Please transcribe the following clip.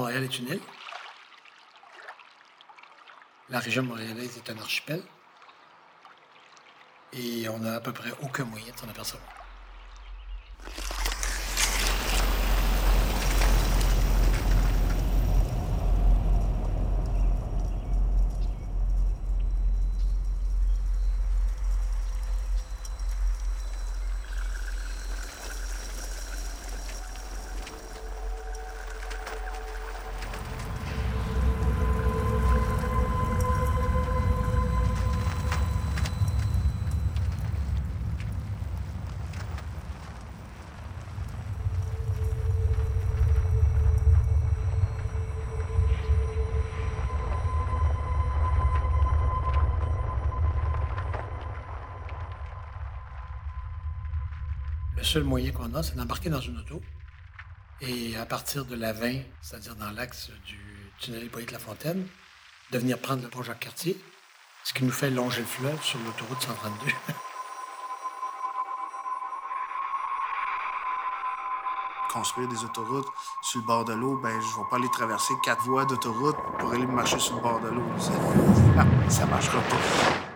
Montréal est une île. La région montréalaise est un archipel. Et on n'a à peu près aucun moyen de s'en apercevoir. Le seul moyen qu'on a, c'est d'embarquer dans une auto et à partir de la 20, c'est-à-dire dans l'axe du tunnel Hippolyte Lafontaine, de venir prendre le pont Jacques-Cartier, ce qui nous fait longer le fleuve sur l'autoroute 132. Construire des autoroutes sur le bord de l'eau, ben je vais pas aller traverser quatre voies d'autoroute pour aller marcher sur le bord de l'eau. Ça, ça marchera pas.